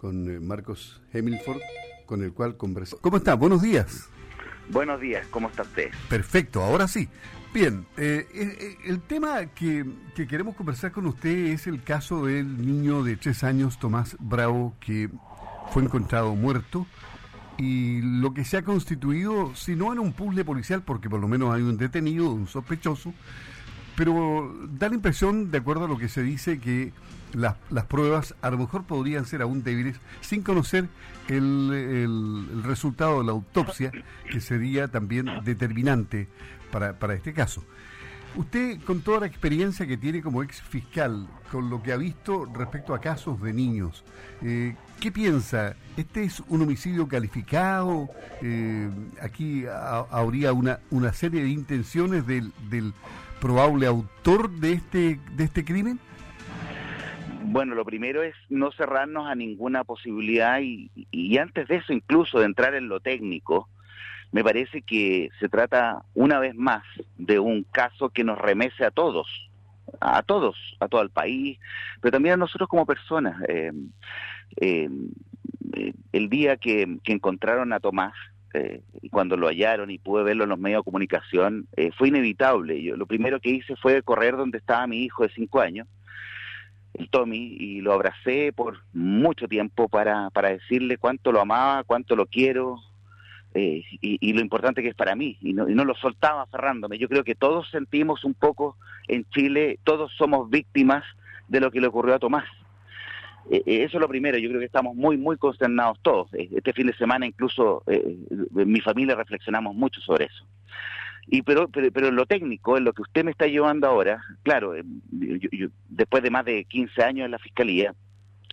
con eh, Marcos Hemilford, con el cual conversamos. ¿Cómo está? Buenos días. Buenos días, ¿cómo está usted? Perfecto, ahora sí. Bien, eh, eh, el tema que, que, queremos conversar con usted es el caso del niño de tres años, Tomás Bravo, que fue encontrado muerto y lo que se ha constituido, si no en un puzzle policial, porque por lo menos hay un detenido, un sospechoso, pero da la impresión, de acuerdo a lo que se dice, que las, las pruebas a lo mejor podrían ser aún débiles sin conocer el, el, resultado de la autopsia, que sería también determinante para, para este caso. Usted, con toda la experiencia que tiene como ex fiscal, con lo que ha visto respecto a casos de niños, eh, ¿qué piensa? ¿Este es un homicidio calificado? Eh, ¿Aquí habría una, una serie de intenciones del, del probable autor de este, de este crimen? Bueno, lo primero es no cerrarnos a ninguna posibilidad y, antes de eso, incluso de entrar en lo técnico, me parece que se trata una vez más de un caso que nos remece a todos, a todos, a todo el país, pero también a nosotros como personas. Eh, eh, eh, el día que, encontraron a Tomás, y cuando lo hallaron y pude verlo en los medios de comunicación, fue inevitable. Yo lo primero que hice fue correr donde estaba mi hijo de cinco años, el Tommy, y lo abracé por mucho tiempo para, para decirle cuánto lo amaba, cuánto lo quiero, eh, y, lo importante que es para mí, y no, lo soltaba aferrándome. Yo creo que todos sentimos un poco en Chile, todos somos víctimas de lo que le ocurrió a Tomás. Eh, eh, eso es lo primero, yo creo que estamos muy, muy consternados todos. este fin de semana incluso en mi familia reflexionamos mucho sobre eso. Y pero, pero, pero lo técnico, en lo que usted me está llevando ahora, claro, después de más de 15 años en la Fiscalía,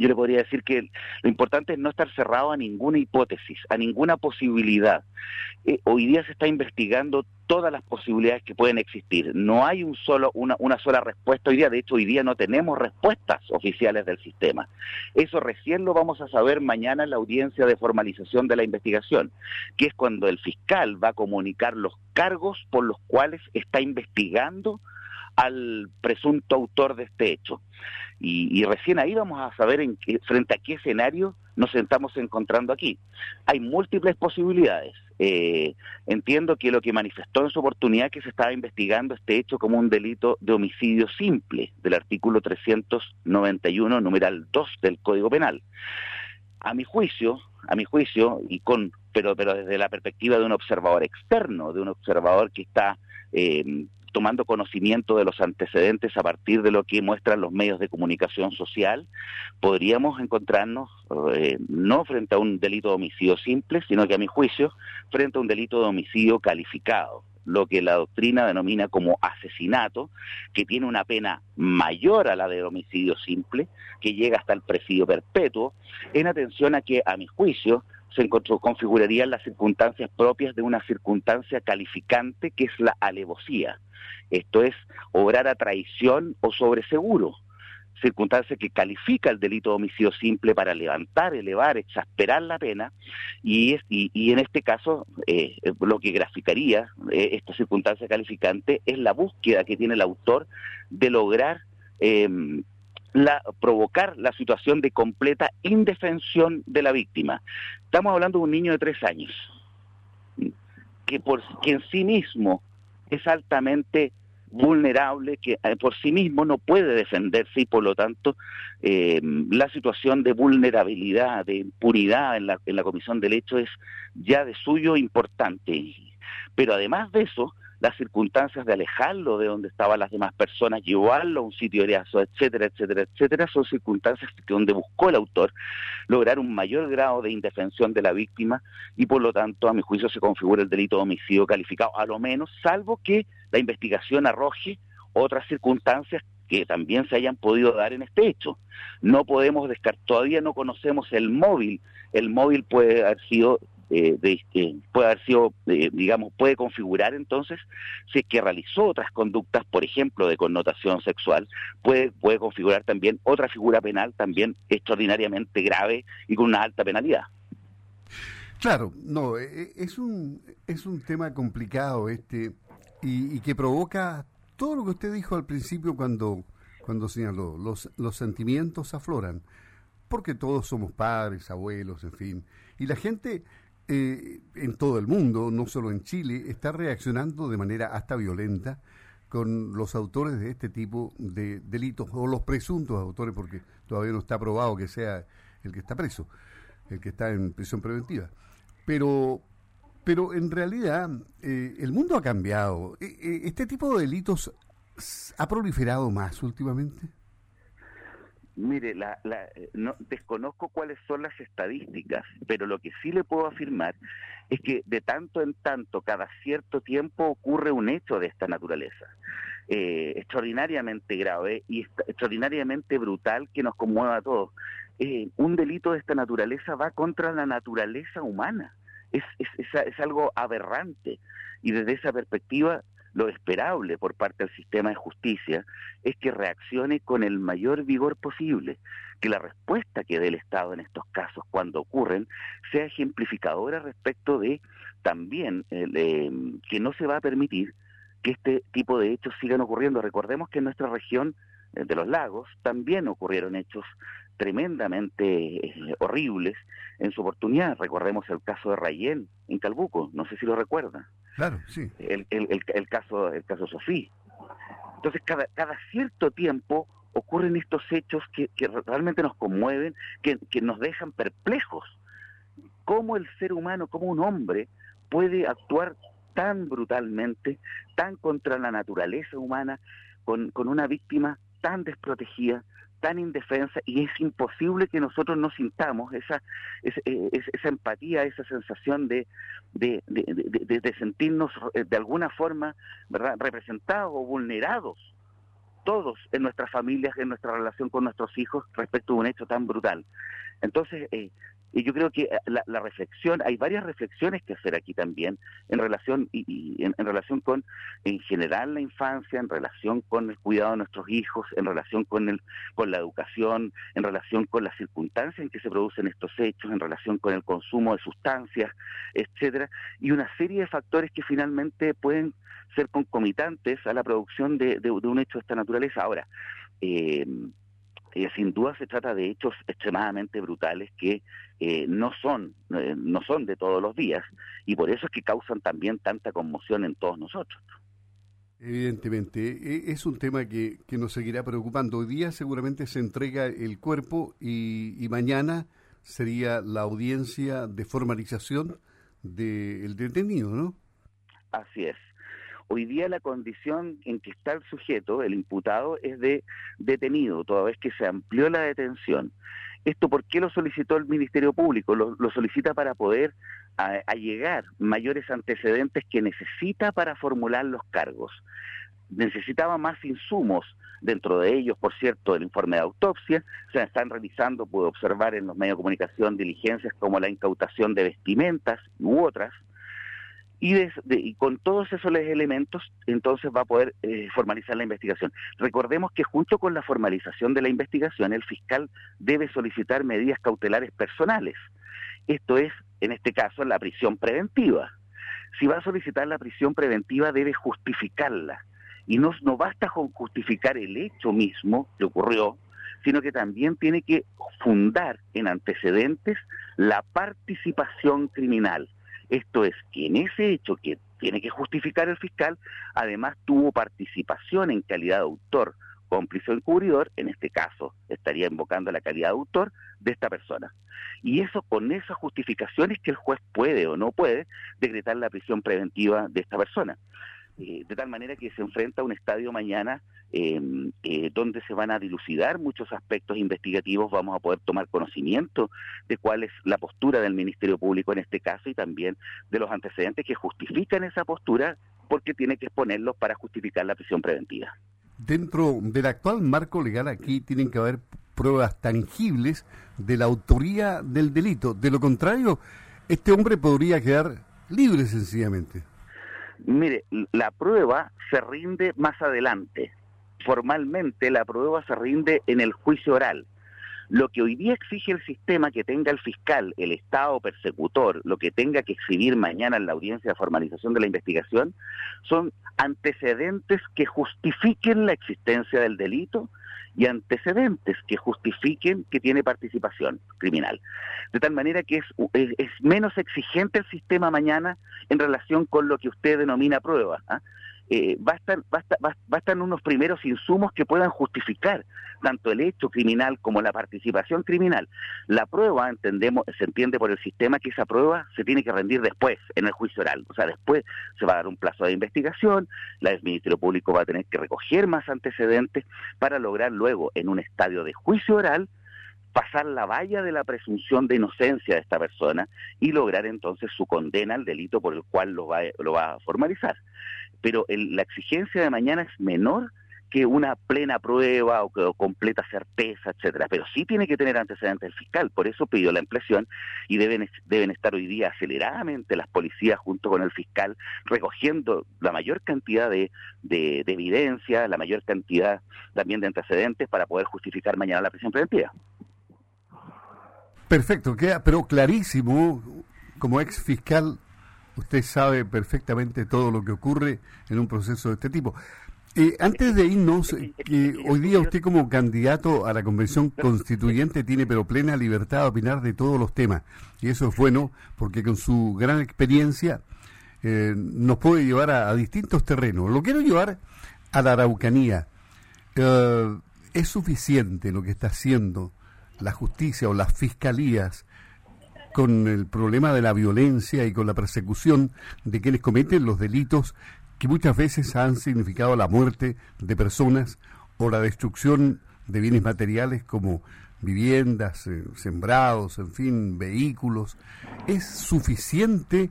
yo le podría decir que lo importante es no estar cerrado a ninguna hipótesis, a ninguna posibilidad. Eh, hoy día se está investigando todas las posibilidades que pueden existir. No hay un solo, una, una sola respuesta hoy día. De hecho, hoy día no tenemos respuestas oficiales del sistema. Eso recién lo vamos a saber mañana en la audiencia de formalización de la investigación, que es cuando el fiscal va a comunicar los cargos por los cuales está investigando al presunto autor de este hecho. Y, recién ahí vamos a saber en qué, frente a qué escenario nos estamos encontrando aquí. Hay múltiples posibilidades. Eh, entiendo que lo que manifestó en su oportunidad que se estaba investigando este hecho como un delito de homicidio simple del artículo 391, numeral 2 del Código Penal. A mi juicio, a mi juicio, y con, pero, pero desde la perspectiva de un observador externo, de un observador que está eh, tomando conocimiento de los antecedentes a partir de lo que muestran los medios de comunicación social, podríamos encontrarnos eh, no frente a un delito de homicidio simple, sino que a mi juicio, frente a un delito de homicidio calificado lo que la doctrina denomina como asesinato, que tiene una pena mayor a la de homicidio simple, que llega hasta el presidio perpetuo, en atención a que, a mi juicio, se configurarían las circunstancias propias de una circunstancia calificante que es la alevosía. Esto es obrar a traición o sobre seguro, circunstancia que califica el delito de homicidio simple para levantar, elevar, exasperar la pena, y, en este caso eh, lo que graficaría eh, esta circunstancia calificante es la búsqueda que tiene el autor de lograr em, la, provocar la situación de completa indefensión de la víctima. Estamos hablando de un niño de tres años, que, por, que en sí mismo es altamente vulnerable que eh, por sí mismo no puede defenderse y por lo tanto eh, la situación de vulnerabilidad, de impunidad en la, en la comisión del hecho es ya de suyo importante. Pero además de eso, las circunstancias de alejarlo de donde estaban las demás personas, llevarlo a un sitio de etcétera, etcétera, etcétera, son circunstancias donde buscó el autor lograr un mayor grado de indefensión de la víctima y por lo tanto, a mi juicio, se configura el delito de homicidio calificado, a lo menos, salvo que la investigación arroje otras circunstancias que también se hayan podido dar en este hecho. No podemos descartar, todavía no conocemos el móvil, el móvil puede haber sido eh, de, puede haber sido, eh, digamos, puede configurar entonces, si es que realizó otras conductas, por ejemplo, de connotación sexual, puede, puede configurar también otra figura penal también extraordinariamente grave y con una alta penalidad. Claro, no, e, e, es un, es un tema complicado este y, y que provoca todo lo que usted dijo al principio cuando, cuando señaló, los, los sentimientos afloran porque todos somos padres, abuelos, en fin. Y la gente eh, en todo el mundo, no solo en Chile, está reaccionando de manera hasta violenta con los autores de este tipo de delitos, o los presuntos autores, porque todavía no está probado que sea el que está preso, el que está en prisión preventiva. Pero, pero en realidad eh, el mundo ha cambiado. Eh, ¿Este tipo de delitos ha proliferado más últimamente? Mire, la, la, no, desconozco cuáles son las estadísticas, pero lo que sí le puedo afirmar es que de tanto en tanto, cada cierto tiempo ocurre un hecho de esta naturaleza, eh, extraordinariamente grave y extraordinariamente brutal que nos conmueva a todos. Eh, un delito de esta naturaleza va contra la naturaleza humana, es, es, es algo aberrante y desde esa perspectiva lo esperable por parte del sistema de justicia es que reaccione con el mayor vigor posible, que la respuesta que dé el Estado en estos casos cuando ocurren sea ejemplificadora respecto de también eh, que no se va a permitir que este tipo de hechos sigan ocurriendo. Recordemos que en nuestra región eh, de los lagos también ocurrieron hechos tremendamente eh, horribles en su oportunidad. Recordemos el caso de Rayén en Calbuco, no sé si lo recuerdan. Claro, sí. El, el, caso el caso Sofí. Entonces, cada, cada cierto tiempo ocurren estos hechos que, que realmente nos conmueven, que, que nos dejan perplejos. ¿Cómo el ser humano, cómo un hombre puede actuar tan brutalmente, tan contra la naturaleza humana, con, con una víctima tan desprotegida, tan indefensa y es imposible que nosotros no sintamos esa, esa, eh, esa empatía, esa sensación de, de, de, sentirnos eh, de alguna forma ¿verdad? representados o vulnerados todos en nuestras familias, en nuestra relación con nuestros hijos respecto a un hecho tan brutal. Entonces, eh, y yo creo que eh, la, reflexión, hay varias reflexiones que hacer aquí también en relación y, en, relación con en general la infancia, en relación con el cuidado de nuestros hijos, en relación con el con la educación, en relación con las circunstancias en que se producen estos hechos, en relación con el consumo de sustancias, etcétera, y una serie de factores que finalmente pueden ser concomitantes a la producción de, de, un hecho de esta naturaleza. Ahora, eh, eh, sin duda se trata de hechos extremadamente brutales que eh, no son eh, no son de todos los días y por eso es que causan también tanta conmoción en todos nosotros. Evidentemente, e, es un tema que, que nos seguirá preocupando. Hoy día seguramente se entrega el cuerpo y, y mañana sería la audiencia de formalización del detenido, ¿no? Así es. Hoy día la condición en que está el sujeto, el imputado, es de detenido, toda vez que se amplió la detención. ¿Esto por qué lo solicitó el Ministerio Público? Lo, solicita para poder allegar mayores antecedentes que necesita para formular los cargos. Necesitaba más insumos, dentro de ellos, por cierto, el informe de autopsia, se están realizando, puedo observar en los medios de comunicación, diligencias como la incautación de vestimentas u otras, y, con todos esos elementos entonces va a poder eh, formalizar la investigación. Recordemos que junto con la formalización de la investigación el fiscal debe solicitar medidas cautelares personales. Esto es, en este caso, la prisión preventiva. Si va a solicitar la prisión preventiva debe justificarla. Y no, no basta con justificar el hecho mismo que ocurrió, sino que también tiene que fundar en antecedentes la participación criminal esto es que en ese hecho que tiene que justificar el fiscal, además tuvo participación en calidad de autor, cómplice o encubridor, en este caso estaría invocando la calidad de autor de esta persona. Y eso con esa justificación es que el juez puede o no puede decretar la prisión preventiva de esta persona. Eh, de tal manera que se enfrenta a un estadio mañana em, eh, donde se van a dilucidar muchos aspectos investigativos, vamos a poder tomar conocimiento de cuál es la postura del Ministerio Público en este caso y también de los antecedentes que justifican esa postura porque tiene que exponerlos para justificar la prisión preventiva. Dentro del actual marco legal aquí tienen que haber pruebas tangibles de la autoría del delito. De lo contrario, este hombre podría quedar libre sencillamente. Mire, la prueba se rinde más adelante. Formalmente la prueba se rinde en el juicio oral. Lo que hoy día exige el sistema que tenga el fiscal, el Estado persecutor, lo que tenga que exhibir mañana en la audiencia de formalización de la investigación, son antecedentes que justifiquen la existencia del delito y antecedentes que justifiquen que tiene participación criminal. De tal manera que es, es, menos exigente el sistema mañana en relación con lo que usted denomina prueba. ¿ah? Eh, bastan, basta, bastan unos primeros insumos que puedan justificar tanto el hecho criminal como la participación criminal. La prueba, entendemos, se entiende por el sistema que esa prueba se tiene que rendir después, en el juicio oral. O sea, después se va a dar un plazo de investigación, la, el Ministerio Público va a tener que recoger más antecedentes para lograr luego, en un estadio de juicio oral, pasar la valla de la presunción de inocencia de esta persona y lograr entonces su condena al delito por el cual lo va, lo va a formalizar pero la exigencia de mañana es menor que una plena prueba o, que, completa certeza, etcétera, pero sí tiene que tener antecedentes el fiscal, por eso pidió la ampliación y deben deben estar hoy día aceleradamente las policías junto con el fiscal recogiendo la mayor cantidad de, de, de evidencia, la mayor cantidad también de antecedentes para poder justificar mañana la prisión preventiva. Perfecto, queda pero clarísimo como ex fiscal Usted sabe perfectamente todo lo que ocurre en un proceso de este tipo. Eh, antes de irnos, que hoy día usted como candidato a la convención constituyente tiene pero plena libertad de opinar de todos los temas. Y eso es bueno porque con su gran experiencia eh, nos puede llevar a, distintos terrenos. Lo quiero llevar a la Araucanía. Eh, ¿Es suficiente lo que está haciendo la justicia o las fiscalías con el problema de la violencia y con la persecución de quienes cometen los delitos que muchas veces han significado la muerte de personas o la destrucción de bienes materiales como viviendas, eh, sembrados, en fin, vehículos. ¿Es suficiente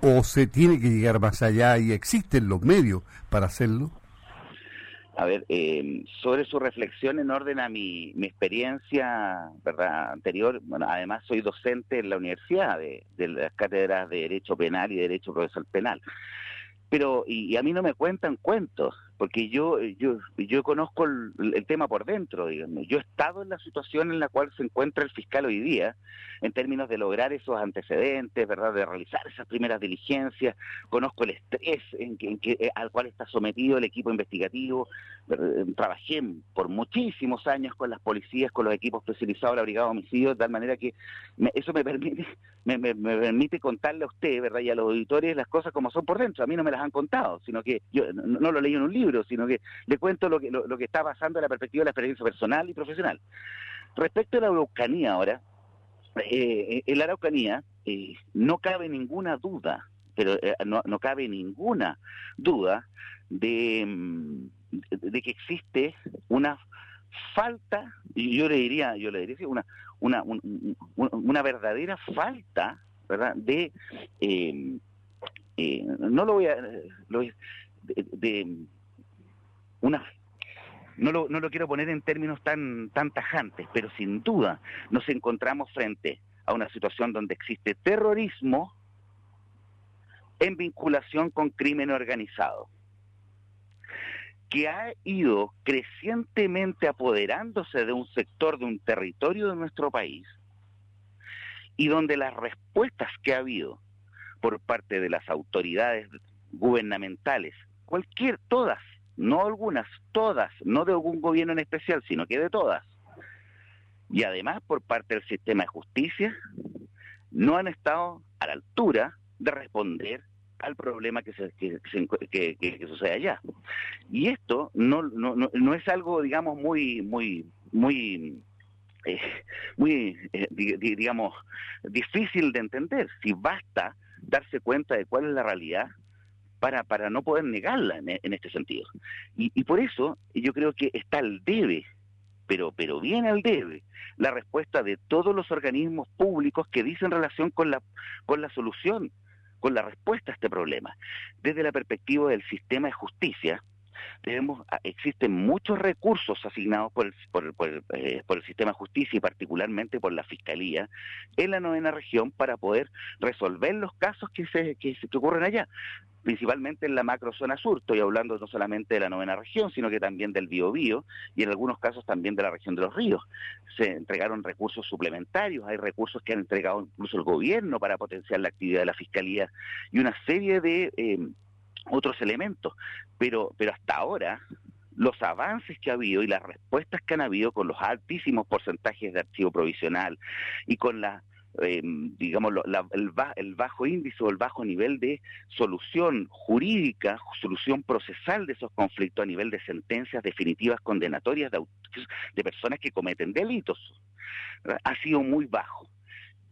o se tiene que llegar más allá y existen los medios para hacerlo? A ver, eh, sobre su reflexión en orden a mi, mi experiencia ¿verdad? anterior, bueno, además soy docente en la universidad de, de las cátedras de Derecho Penal y Derecho Procesal Penal. Pero, y, a mí no me cuentan cuentos, porque yo, yo, yo conozco el, tema por dentro, digamos. Yo he estado en la situación en la cual se encuentra el fiscal hoy día, en términos de lograr esos antecedentes, ¿verdad? De realizar esas primeras diligencias. Conozco el estrés en que, eh, al cual está sometido el equipo investigativo. Trabajé por muchísimos años con las policías, con los equipos especializados de la Brigada de Homicidios, de tal manera que eso me permite, me, me, me, permite contarle a usted, ¿verdad? Y a los auditores las cosas como son por dentro. A mí no me las han contado, sino que yo no, lo leí en un libro, sino que le cuento lo que, lo, que está pasando en la perspectiva de la experiencia personal y profesional. Respecto a la Araucanía ahora, eh, en la Araucanía eh, no cabe ninguna duda, pero eh, no, no, cabe ninguna duda de, mm, de que existe una falta, y yo le diría, yo le diría una, una, una verdadera falta, ¿verdad? De, eh, no lo voy a, lo, una no lo, quiero poner en términos tan, tan tajantes, pero sin duda nos encontramos frente a una situación donde existe terrorismo en vinculación con crimen organizado, que ha ido crecientemente apoderándose de un sector, de un territorio de nuestro país, y donde las respuestas que ha habido por parte de las autoridades gubernamentales, cualquier, todas, no algunas, todas, no de algún gobierno en especial, sino que de todas. Y además por parte del sistema de justicia, no han estado a la altura de responder al problema que, se, que, que, sucede allá. Y esto no, no, no, es algo, digamos, muy, muy, muy, eh, eh, digamos, difícil de entender. Si basta darse cuenta de cuál es la realidad para, para no poder negarla en, este sentido. Y, y, por eso yo creo que está el debe, pero, pero bien al debe, la respuesta de todos los organismos públicos que dicen relación con la, con la solución, con la respuesta a este problema. Desde la perspectiva del sistema de justicia, Debemos, ah, existen muchos recursos asignados por el, por, por, eh, por el sistema de justicia y particularmente por la Fiscalía en la novena región para poder resolver los casos que, se, que, que ocurren allá principalmente en la macrozona sur, estoy hablando no solamente de la novena región, sino que también del Biobío y en algunos casos también de la región de los ríos. Se entregaron recursos suplementarios, hay recursos que han entregado incluso el gobierno para potenciar la actividad de la Fiscalía y una serie de eh, otros elementos, pero, pero hasta ahora los avances que ha habido y las respuestas que han habido con los altísimos porcentajes de archivo provisional y con la eh, digamos, el, el, bajo índice o el bajo nivel de solución jurídica, solución procesal de esos conflictos a nivel de sentencias definitivas condenatorias de, de personas que cometen delitos, ha sido muy bajo.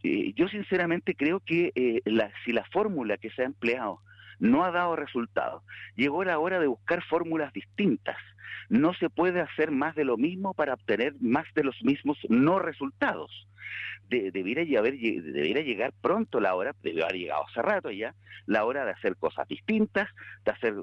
Eh, yo sinceramente creo que eh, la, si la fórmula que se ha empleado no ha dado resultados, llegó la hora de buscar fórmulas distintas. No se puede hacer más de lo mismo para obtener más de los mismos no resultados de, debiera, llegar pronto la hora, debió haber llegado hace rato ya, la hora de hacer cosas distintas, de hacer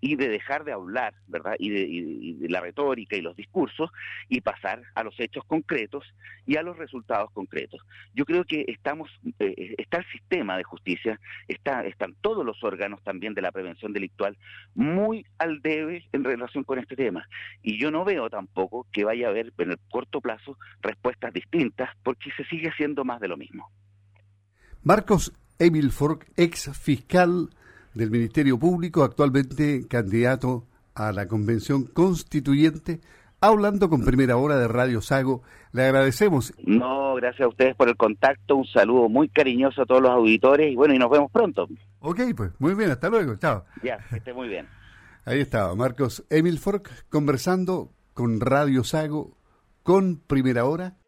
y de dejar de hablar, ¿verdad? Y de, la retórica y los discursos y pasar a los hechos concretos y a los resultados concretos. Yo creo que estamos, eh, está el sistema de justicia, está, están todos los órganos también de la prevención delictual muy al debe en relación con este tema. Y yo no veo tampoco que vaya a haber en el corto plazo respuestas distintas porque se sigue haciendo más de lo mismo. Marcos Emil Fork, ex fiscal del Ministerio Público, actualmente candidato a la Convención Constituyente, hablando con primera hora de Radio Sago. Le agradecemos. No, gracias a ustedes por el contacto. Un saludo muy cariñoso a todos los auditores y bueno, y nos vemos pronto. Ok, pues muy bien, hasta luego. Chao. Ya, que esté muy bien. Ahí estaba Marcos Emil Fork conversando con Radio Sago con primera hora